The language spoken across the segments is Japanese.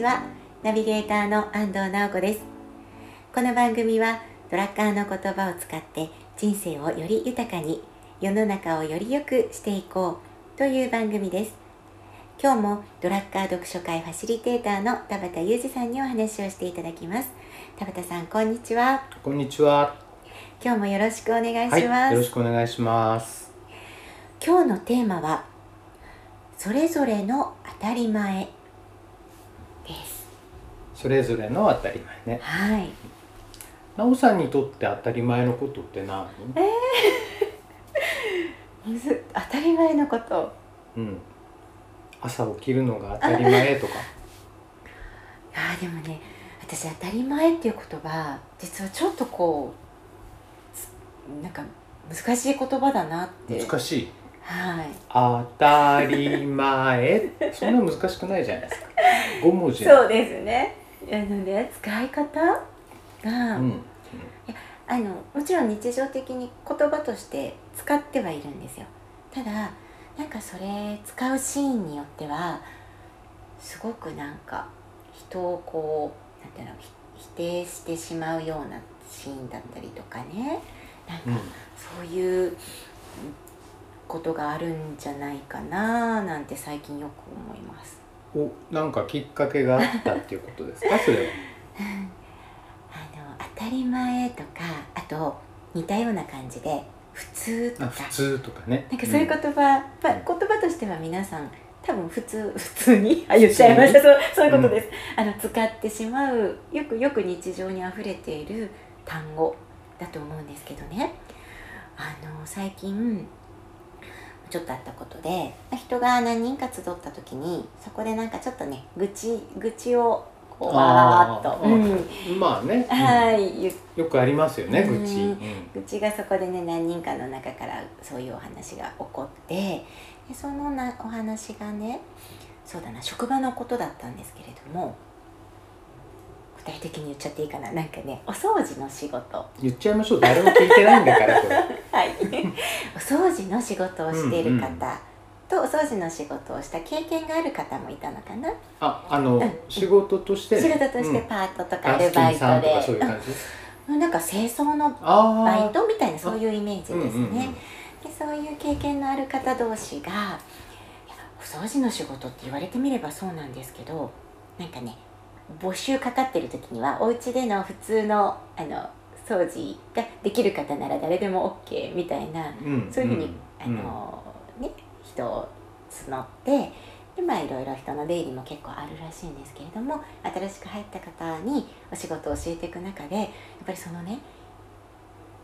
ちはナビゲーターの安藤直子です。この番組はドラッカーの言葉を使って人生をより豊かに世の中をより良くしていこうという番組です。今日もドラッカー読書会ファシリテーターの田畑裕二さんにお話をしていただきます。田畑さんこんにちは。こんにちは。今日もよろしくお願いします、はい、よろしくお願いします。今日のテーマはそれぞれの当たり前です。それぞれの当たり前ね。はい。なおさんにとって当たり前のことって何？えー、むず当たり前のこと。うん。朝起きるのが当たり前とか？あでもね私当たり前っていう言葉実はちょっとこうなんか難しい言葉だなって。難しい？はい。当たり前。そんな難しくないじゃないですか。5文字。そうですね。あのね使い方が、うん、いやあのもちろん日常的に言葉として使ってはいるんですよ。ただなんかそれ使うシーンによってはすごくなんか人をこうなんていうの否定してしまうようなシーンだったりとかね。なんかそういうことがあるんじゃないかななんて最近よく思います。おなんかきっかけがあったっていうことですか？それは。あの当たり前とかあと似たような感じで普通とか。普通とかね。なんかそういう言葉、うん、まあ、言葉としては皆さん多分普通普通にあ言っちゃいました。そうそういうことです、うん、あの使ってしまうよくよく日常にあふれている単語だと思うんですけどね。あの最近ちょっとあったことで人が何人か集った時にそこでなんかちょっとね愚痴愚痴をこうわーっと、うん、まあね、はい、よくありますよね、愚痴、うん、愚痴がそこでね何人かの中からそういうお話が起こってでそのなお話がねそうだな職場のことだったんですけれども具体的に言っちゃっていいかな。なんかねお掃除の仕事。言っちゃいましょう。誰も聞いてないんだからこれ。はい。お掃除の仕事をしている方、うんうん。とお掃除の仕事をした経験がある方もいたのかな。ああの、うん、仕事として、仕事としてパートとかアルバイトで、うん、なんか清掃のバイトみたいなそういうイメージですね、でそういう経験のある方同士がお掃除の仕事って言われてみればそうなんですけどなんかね募集かかってる時にはお家での普通のあの掃除ができる方なら誰でも OK みたいな、うん、そういうふうに、あのね人を募ってでまあいろいろ人の出入りも結構あるらしいんですけれども新しく入った方にお仕事を教えていく中でやっぱりそのね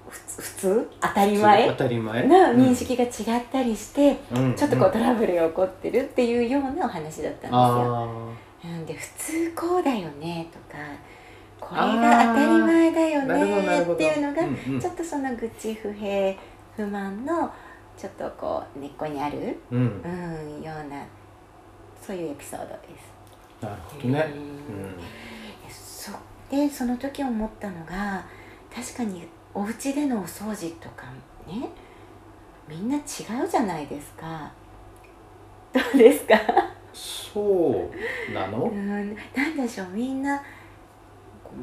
普通当たり前当たり前。の認識が違ったりして、うん、ちょっとこうトラブルが起こってるっていうようなお話だったんですよ。うん、で普通こうだよねとかこれが当たり前だよねっていうのが、うんうん、ちょっとその愚痴不平不満のちょっとこう根っこにある、うん、うん、ようなそういうエピソードです。なるほどね。うん、そでその時思ったのが確かにお家でのお掃除とかねみんな違うじゃないですか。どうですか？そうなの、うん、なんでしょうみんな、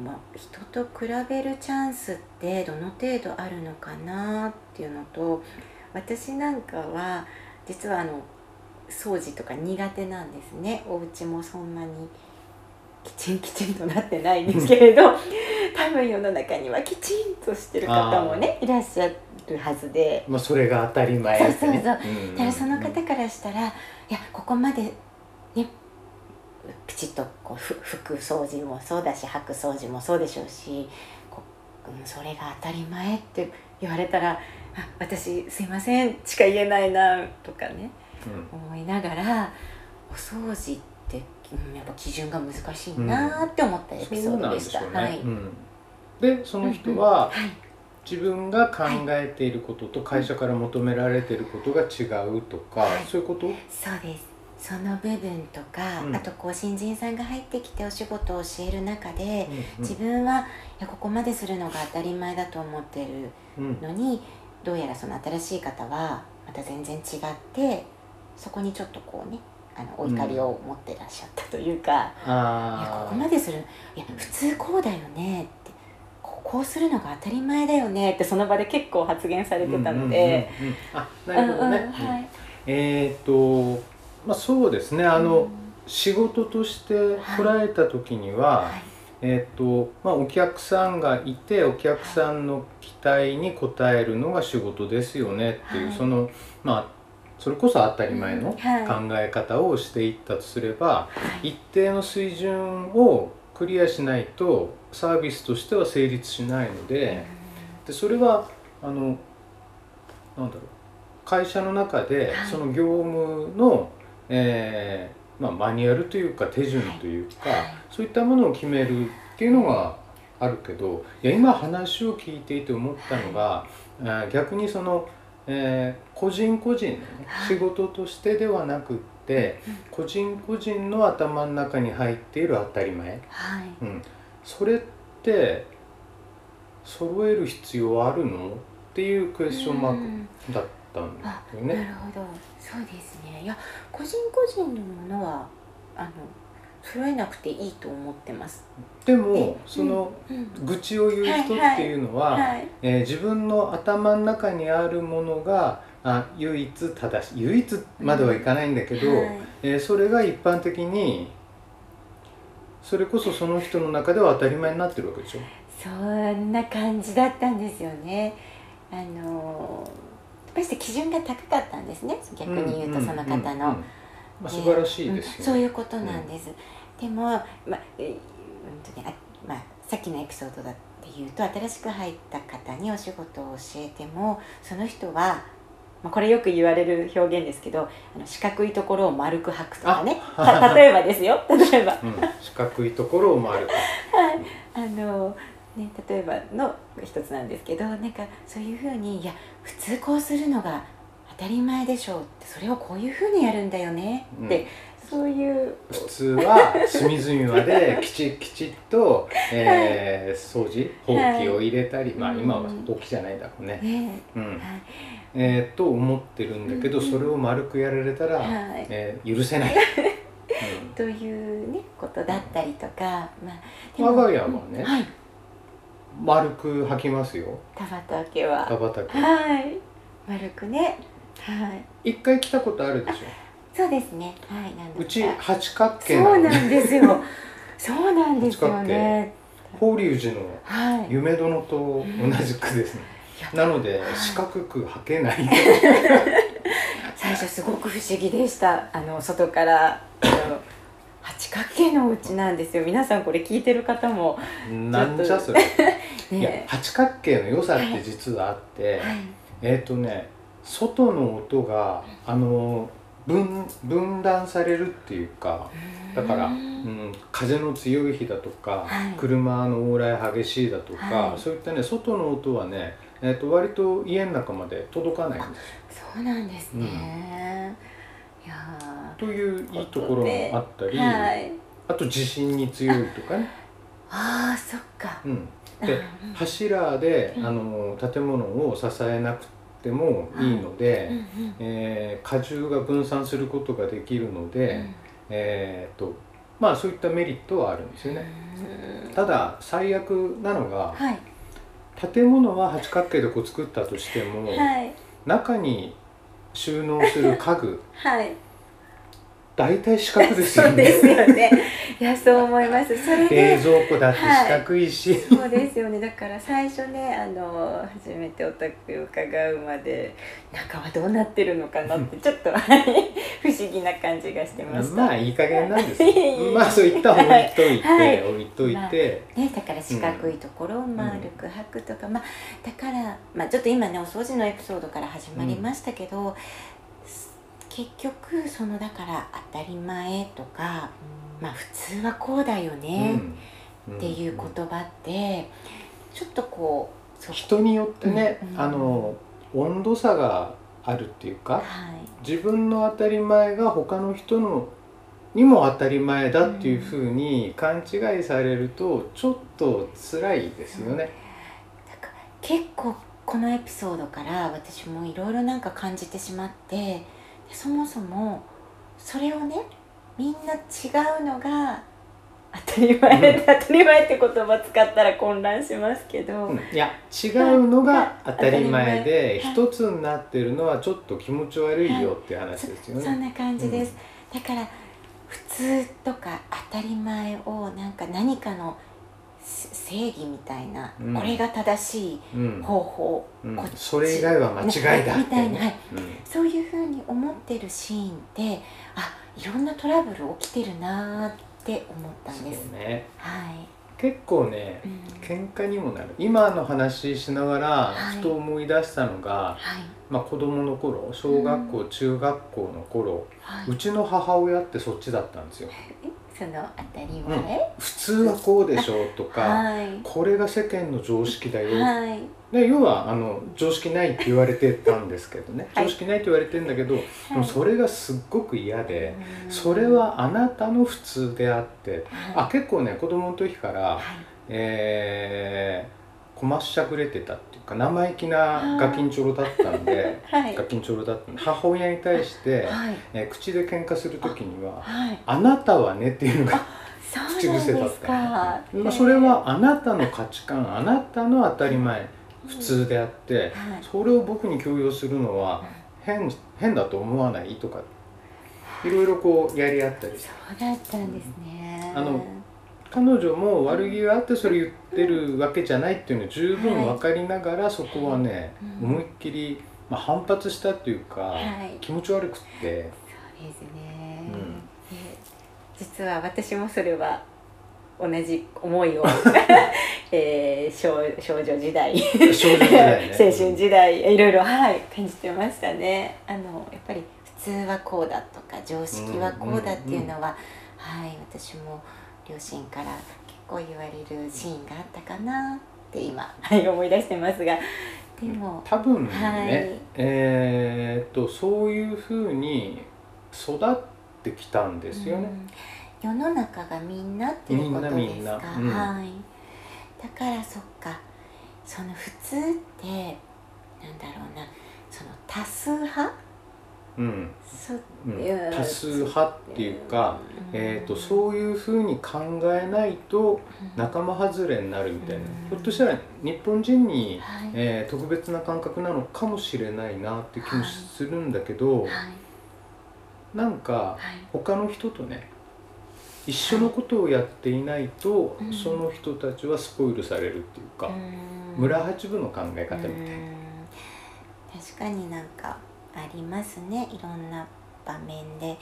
まあ、人と比べるチャンスってどの程度あるのかなっていうのと私なんかは実はあの掃除とか苦手なんですね。お家もそんなにきちんきちんとなってないんですけれど 多分世の中にはきちんとしてる方もねいらっしゃるはずで。もうそれが当たり前、ね、そうそうそう、だからその方からしたらいやここまでねきちっとこう服掃除もそうだし履く掃除もそうでしょうしこうそれが当たり前って言われたらあ私すいませんしか言えないなとかね、うん、思いながらお掃除って、うん、やっぱ基準が難しいなって思ったエピソードでした。はい、でその人は、はい。自分が考えていることと会社から求められていることが違うとか、はい、そういうこと？そうですその部分とか、うん、あとこう新人さんが入ってきてお仕事を教える中で、うんうん、自分はいやここまでするのが当たり前だと思ってるのに、うん、どうやらその新しい方はまた全然違ってそこにちょっとこうねあのお怒りを持ってらっしゃったというか、うん、いやここまでするいや普通こうだよねってこうするのが当たり前だよねってその場で結構発言されてたので、あなるほどね、はい、えっ、とまあそうですねあの、うん、仕事として捉えた時には、はい。はいえーとまあ、お客さんがいてお客さんの期待に応えるのが仕事ですよねっていう、はい、そのまあそれこそ当たり前の考え方をしていったとすれば、はい、一定の水準をクリアしないとサービスとしては成立しないのででそれはあのなんだろう会社の中でその業務の、えーまあ、マニュアルというか手順というか、はい、そういったものを決めるっていうのがあるけどいや今話を聞いていて思ったのが、はい、逆にその、えー、個人個人の、ね、仕事としてではなくって、個人個人の頭の中に入っている当たり前、はい、うん、それって揃える必要あるの？っていうクエスチョンマークだった。ったんですよね。なるほど。そうですね。いや個人個人のものはあの揃えなくていいと思ってます。でもその、愚痴を言う人っていうのは、え自分の頭の中にあるものがあ唯一正しい唯一まではいかないんだけど、はい、えー、それが一般的にそれこそその人の中では当たり前になってるわけでしょ？そんな感じだったんですよね。あのぱり基準が高かったんですね。逆に言うとその方の、まあ、素晴らしいですそういうことなんです、でも、まあえうんとねまあ、さっきのエピソードだっていうと新しく入った方にお仕事を教えてもその人はまあ、これよく言われる表現ですけどあの四角いところを丸く履くとかね。例えばですよ。例えば、うん、四角いところを丸く。はい。あのね、例えばの一つなんですけどなんかそういうふうにいや普通こうするのが当たり前でしょうってそれをこういうふうにやるんだよねって、うん、そういう。普通は隅々まで きちきちっと、えー、掃除ほうきを入れたり、はい、まあ今はほうきじゃないだろうね。ね。うん。はい。えー、と思ってるんだけど、それを丸くやられたら、はい、えー、許せない。うん、というねことだったりとか、まあ、我が家はね、はい丸く履きますよ。田畑は。田畑。はい。丸くね。はい。一回来たことあるでしょ。そうですね。はいうち八角形そうなんですよ。そうなんですよね。法隆寺の夢殿と同じくですね、はい、なので四角く履けない。最初すごく不思議でした。あの外から角形のお家なんですよ。皆さんこれ聞いてる方も。なんじゃそれ。ね、いや八角形の良さって実はあって、はい、えっ、ー、とね外の音があの分分断されるっていうかだから、うん、風の強い日だとか、はい、車の往来激しいだとか、はい、そういったね外の音はね、えーと、割と家の中まで届かないんですそうなんですね、うん、いやといういいところもあったり、はい、あと地震に強いとかね。ああそっか、うん、で柱で、あの建物を支えなくてもいいので、えー、荷重が分散することができるので、うん、えー、とまあそういったメリットはあるんですよね。ただ最悪なのが、はい、建物は八角形でこう作ったとしても、はい、中に収納する家具、はい大体四角ですよね。そうですよね。いやそう思います。それで冷蔵庫だって四角いし、はい、そうですよね。だから最初ねあの初めてお宅を伺うまで中はどうなってるのかなってちょっと不思議な感じがしてました。まあいい加減なんです。まあそういった置いといて、はい、置いといて、まあ、ねだから四角いところを丸く履くとか、うん、まあだからまあちょっと今ねお掃除のエピソードから始まりましたけど。うん結局そのだから当たり前とか、まあ普通はこうだよねっていう言葉ってちょっとこう人によってね、うん。うん、あの温度差があるっていうか、はい、自分の当たり前が他の人のにも当たり前だっていうふうに勘違いされるとちょっと辛いですよね。結構このエピソードから私もいろいろなんか感じてしまってそもそもそれをねみんな違うのが当たり前、うん、当たり前って言葉使ったら混乱しますけど、うん、いや違うのが当たり前で一つになってるのはちょっと気持ち悪いよっていう話ですよね、そんな感じです、だから普通とか当たり前をなんか何かの正義みたいな、うん、これが正しい方法、うん、それ以外は間違いだみたいな、はい。そういうふうに思ってるシーンってあいろんなトラブル起きてるなって思ったんです。ね、はい。結構ね、うん、喧嘩にもなる。今の話しながらふと思い出したのが、はい、まあ、子供の頃小学校、うん、中学校の頃、はい、うちの母親ってそっちだったんですよ。その当たり前、うん、普通はこうでしょうとか、はい、これが世間の常識だよ、はい、で要はあの常識ないって言われてたんですけどね、常識ないって言われてるんだけど、でもそれがすっごく嫌で、それはあなたの普通であって、あ結構ね子供の時から、はい、えー、こましゃくれてたっていうか生意気なガキンチョロだったんで、はい、ガキンチョロだったんで母親に対して、はい、えー、口で喧嘩する時には「あなたはね」っていうのが口癖だった、まあ、それはあなたの価値観あなたの当たり前普通であって、はい、それを僕に強要するのは変変だと思わない？とかいろいろこうやり合ったり。そうだったんですね、あの彼女も悪気があってそれ言ってるわけじゃないっていうのを十分分かりながら、そこはね、思いっきり、まあ、反発したっていうか、はい、気持ち悪くって。そうですね、うん、実は私もそれは同じ思いを えー、少少女時代。少女時代、ね、青春時代いろいろ、はい、感じてましたね。あのやっぱり普通はこうだとか常識はこうだっていうのは、はい私も両親から結構言われるシーンがあったかなって今、はい、思い出してますが。でも多分ね、はい、えー、っとそういうふうに育ってきたんですよね。うん。世の中がみんなっていうことですか、うん、はい。だからそっか。その普通ってなんだろうな。その多数派？うん、うん、多数派っていうか、うん、えーと、そういうふうに考えないと仲間外れになるみたいな、うん、ひょっとしたら日本人に、はい、えー、特別な感覚なのかもしれないなって気もするんだけど、はい。はい、なんか他の人とね一緒のことをやっていないと、はい、その人たちはスポイルされるっていうか、うん、村八分の考え方みたいな、確かになんかありますねいろんな場面で。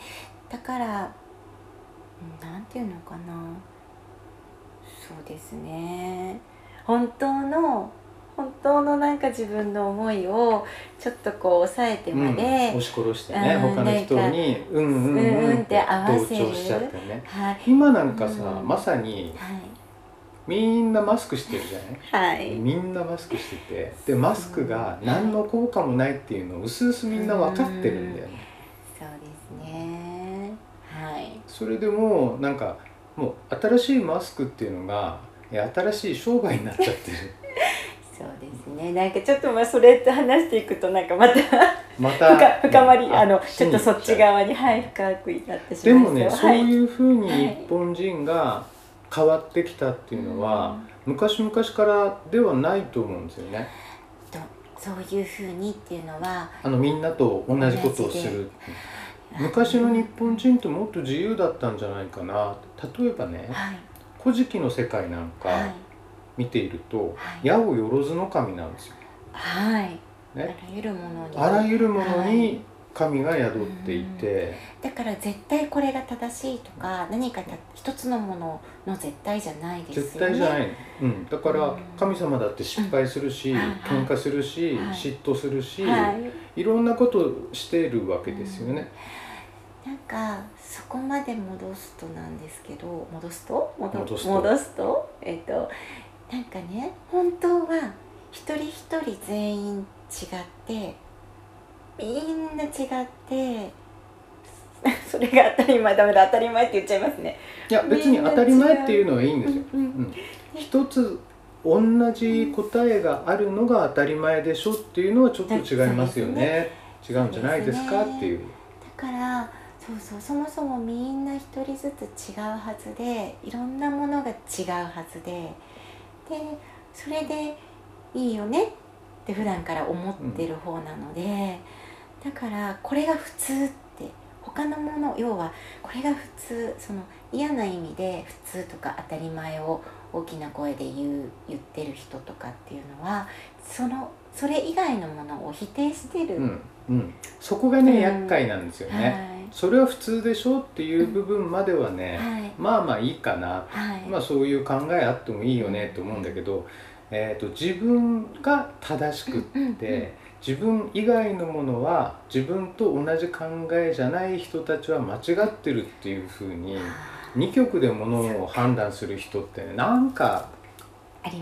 だからなんていうのかな。そうですね。本当の本当のなんか自分の思いをちょっとこう抑えてまで、うん、押し殺してね、うん、他の人にうんうんうんって合わせる、ね。はい、今なんかさ、うん、まさに、はい、みんなマスクしてるじゃない、はい、みんなマスクしてて。でマスクが何の効果もないっていうのをうすうすみんな分かってるんだよね、そうですね。はい。それでもなんかもう新しいマスクっていうのが新しい商売になっちゃってる。そうですね。なんかちょっとまあそれって話していくとなんかまたまた 深まり、あのちょっとそっち側にはい深くなってしまいでもね、はい、そういうふうに日本人が変わってきたっていうのは、昔々からではないと思うんですよね。そういうふうにっていうのはあのみんなと同じことをする。昔の日本人ってもっと自由だったんじゃないかな。例えばね「はい、古事記」の世界なんか、はい。見ていると、はい、八百万の神なんですよ。はい。ね、あらゆるものに。あらゆるものに神が宿っていて、だから絶対これが正しいとか何か一つのものの絶対じゃないですよね。絶対じゃない。うん。だから神様だって失敗するし、うん、喧嘩するし、はい、嫉妬するし、はい、いろんなことをしているわけですよね。なんかそこまで戻すとなんですけど戻すと？戻すと。えっ、ー、となんかね本当は一人一人全員違ってみんな違って それが当たり前ダメだ当たり前って言っちゃいますね。いや別に当たり前っていうのはいいんですよ、うんうん、一つ同じ答えがあるのが当たり前でしょっていうのはちょっと違いますよね、ね、違うんじゃないですかっていう。だからそうそうそもそもみんな一人ずつ違うはずでいろんなものが違うはずででそれでいいよねって普段から思ってる方なので、だからこれが普通って他のもの要はこれが普通その嫌な意味で普通とか当たり前を大きな声で言う言ってる人とかっていうのはそのそれ以外のものを否定してる、うんうん、そこがね、うん、厄介なんですよね、はい、それは普通でしょっていう部分まではね、はい、まあまあいいかな、はい、まあそういう考えあってもいいよねと思うんだけど、えーと、自分が正しくって、自分以外のものは自分と同じ考えじゃない人たちは間違ってるっていうふうに2極でものを判断する人ってねなんか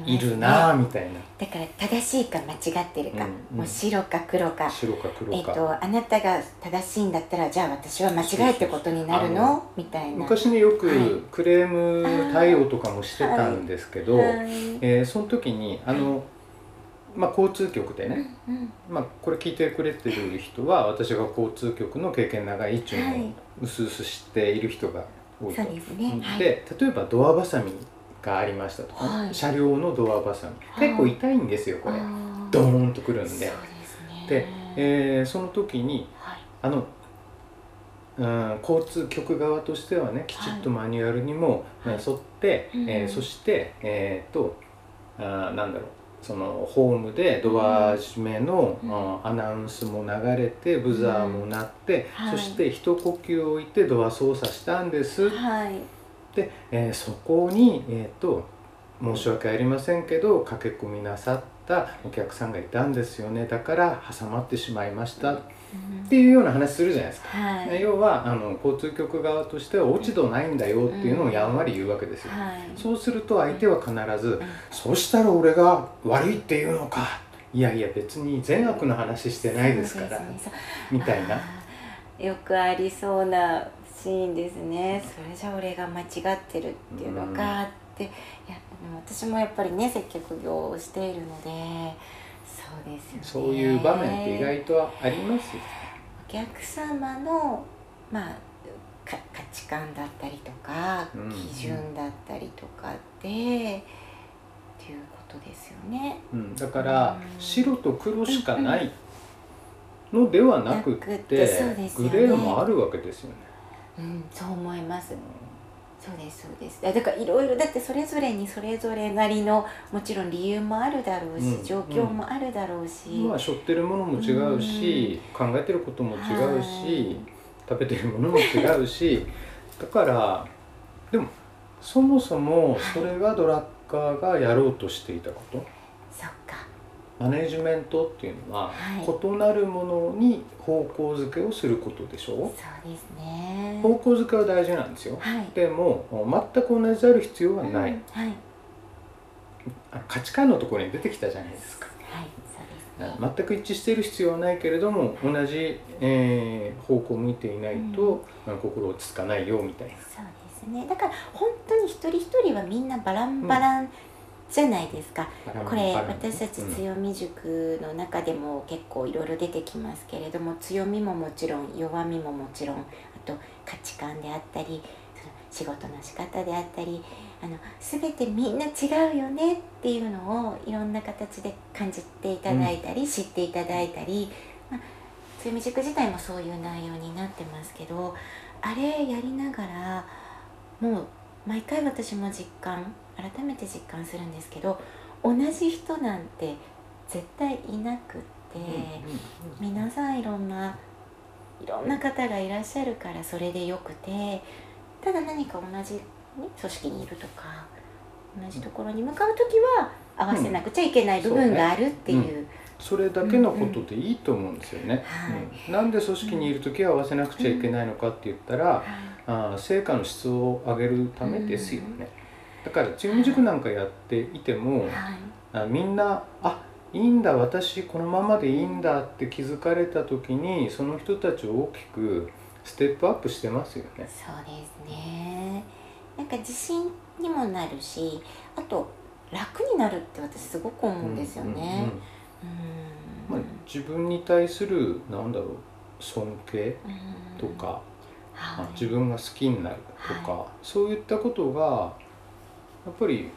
いるなみたいな、ね、だから正しいか間違ってるか、うんうん、もう白か黒か。白か黒か、えーと、あなたが正しいんだったらじゃあ私は間違いってことになるの？みたいな。昔ねよくクレーム対応とかもしてたんですけど、はい、えー、その時にあの、まあ、交通局でね、うんうん、まあ、これ聞いてくれてる人は私が交通局の経験長いっていうのをうすうす知っている人が多いと。そうですね、で例えばドアバサミがありましたとか、はい、車両のドアバサミ。結構痛いんですよこれ。ドーンとくるんで。で、えー、その時に、はい、あのうん、交通局側としてはねきちっとマニュアルにも沿って、はい、えー、そして、えーと、とあなんだろうそのホームでドア閉めの、うん、アナウンスも流れてブザーも鳴って、うん。はい、そして一呼吸置いてドア操作したんです、はい、で、えー、そこに、えーと「申し訳ありませんけど駆け込みなさったお客さんがいたんですよね。だから挟まってしまいました」っていうような話するじゃないですか、はい、要はあの交通局側としては落ち度ないんだよっていうのをやんわり言うわけですよ、はい、そうすると相手は必ず「そしたら俺が悪いっていうのか」いやいや別に善悪の話してないですから、みたいな。よくありそうなシーンですねそれじゃ俺が間違ってるっていうのかって、いや私もやっぱりね接客業をしているのでそうですよね。そういう場面って意外とありますお客様のまあ価値観だったりとか、基準だったりとかで、っていうことですよね、うん、だから、白と黒しかないのではなくて、グレーもあるわけですよね。うん、そう思います。そうですそうです。だからいろいろだってそれぞれにそれぞれなりのもちろん理由もあるだろうし、うん、状況もあるだろうし、まあ背負ってるものも違うし、うん、考えてることも違うし、食べてるものも違うし だからでもそもそもそれがドラッカーがやろうとしていたこと、そっかマネジメントっていうのは、異なるものに方向づけをすることでしょ？うそうですね。方向づけは大事なんですよ、はい、でも全く同じである必要はない、うん、はい、価値観のところに出てきたじゃないですか、はいそうですね、全く一致している必要はないけれども同じ、えー、方向を向いていないと、うん、心落ち着かないよみたいな。そうですね。だから本当に一人一人はみんなバランバラン、うんじゃないですか。これ私たち強み塾の中でも結構いろいろ出てきますけれども強みももちろん弱みももちろんあと価値観であったり仕事の仕方であったりあの全てみんな違うよねっていうのをいろんな形で感じていただいたり、うん、知っていただいたり、まあ、強み塾自体もそういう内容になってますけどあれやりながらもう毎回私も実感改めて実感するんですけど同じ人なんて絶対いなくって、皆さんいろんないろんな方がいらっしゃるからそれでよくてただ何か同じ、組織にいるとか同じところに向かう時は合わせなくちゃいけない部分があるっていう。うんそれだけのことでいいと思うんですよね。うん、なんで組織にいる時は合わせなくちゃいけないのかって言ったら、うん、あ成果の質を上げるためですよね。だからチーム塾なんかやっていても、あみんなあいいんだ私このままでいいんだって気づかれた時にその人たちを大きくステップアップしてますよね。そうですね。なんか自信にもなるしあと楽になるって私すごく思うんですよね。まあ、自分に対するなんだろう尊敬とか、はい、自分が好きになるとか、はい、そういったことがやっぱり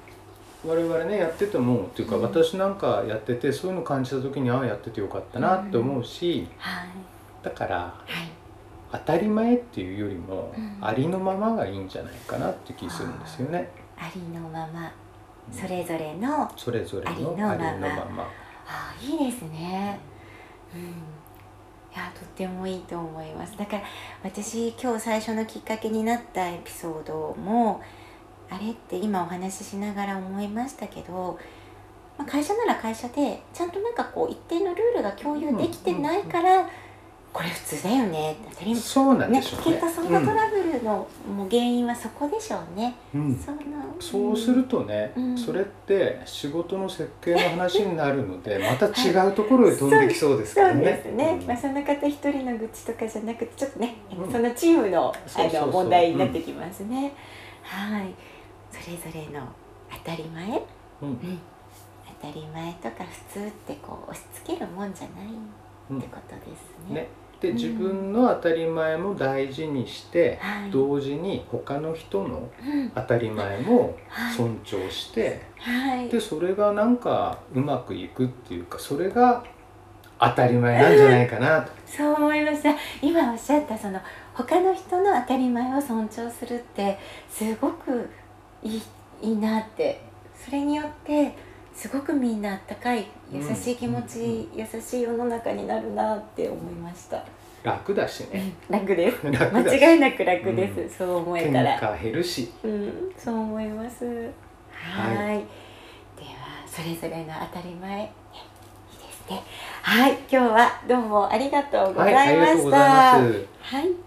我々ねやっててもっていうか、うん、私なんかやっててそういうの感じた時にああやっててよかったなって思うし、うんはい、だから、当たり前っていうよりも、ありのままがいいんじゃないかなって気するんですよね。ありのまま。それぞれのそれぞれのありのまま。あいいですね。うん。いやとってもいいと思います。だから私今日最初のきっかけになったエピソードもあれって今お話ししながら思いましたけど、まあ、会社なら会社でちゃんとなんかこう一定のルールが共有できてないから、これ普通だよね当たり前。そうなんでしょうね。ねきっとそのトラブルの、もう原因はそこでしょうね、うん、そのそうするとね、うん、それって仕事の設計の話になるのでまた違うところへ飛んできそうですからね、そうですね、うん、まあ、その方一人の愚痴とかじゃなくてちょっとね、そのチームのあの問題になってきますね、はいそれぞれの当たり前、うん。当たり前とか普通ってこう押し付けるもんじゃないってことですね。ね。で自分の当たり前も大事にして、うん、同時に他の人の当たり前も尊重して、はい、でそれがなんかうまくいくっていうかそれが当たり前なんじゃないかなと。そう思いました。今おっしゃったその他の人の当たり前を尊重するってすごくいいいいなって。それによってすごくみんなあったかい優しい気持ち、うん、優しい世の中になるなって思いました。楽だしね、楽です。間違いなく楽です、うん、そう思えたら。減るし、うん、そう思います。はい。ではそれぞれの当たり前いいですね。はい。今日はどうもありがとうございました、はい、はい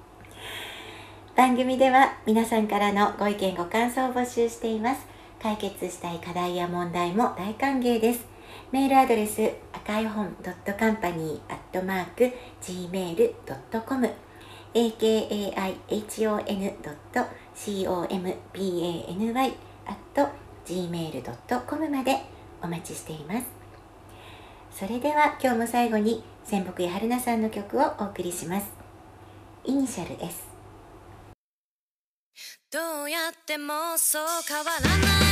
番組では皆さんからのご意見ご感想を募集しています解決したい課題や問題も大歓迎です。メールアドレス赤い本 .company.gmail.com akaihon.company.gmail.com までお待ちしています。それでは今日も最後に仙北や春菜さんの曲をお送りします。イニシャル S どうやってもそう変わらない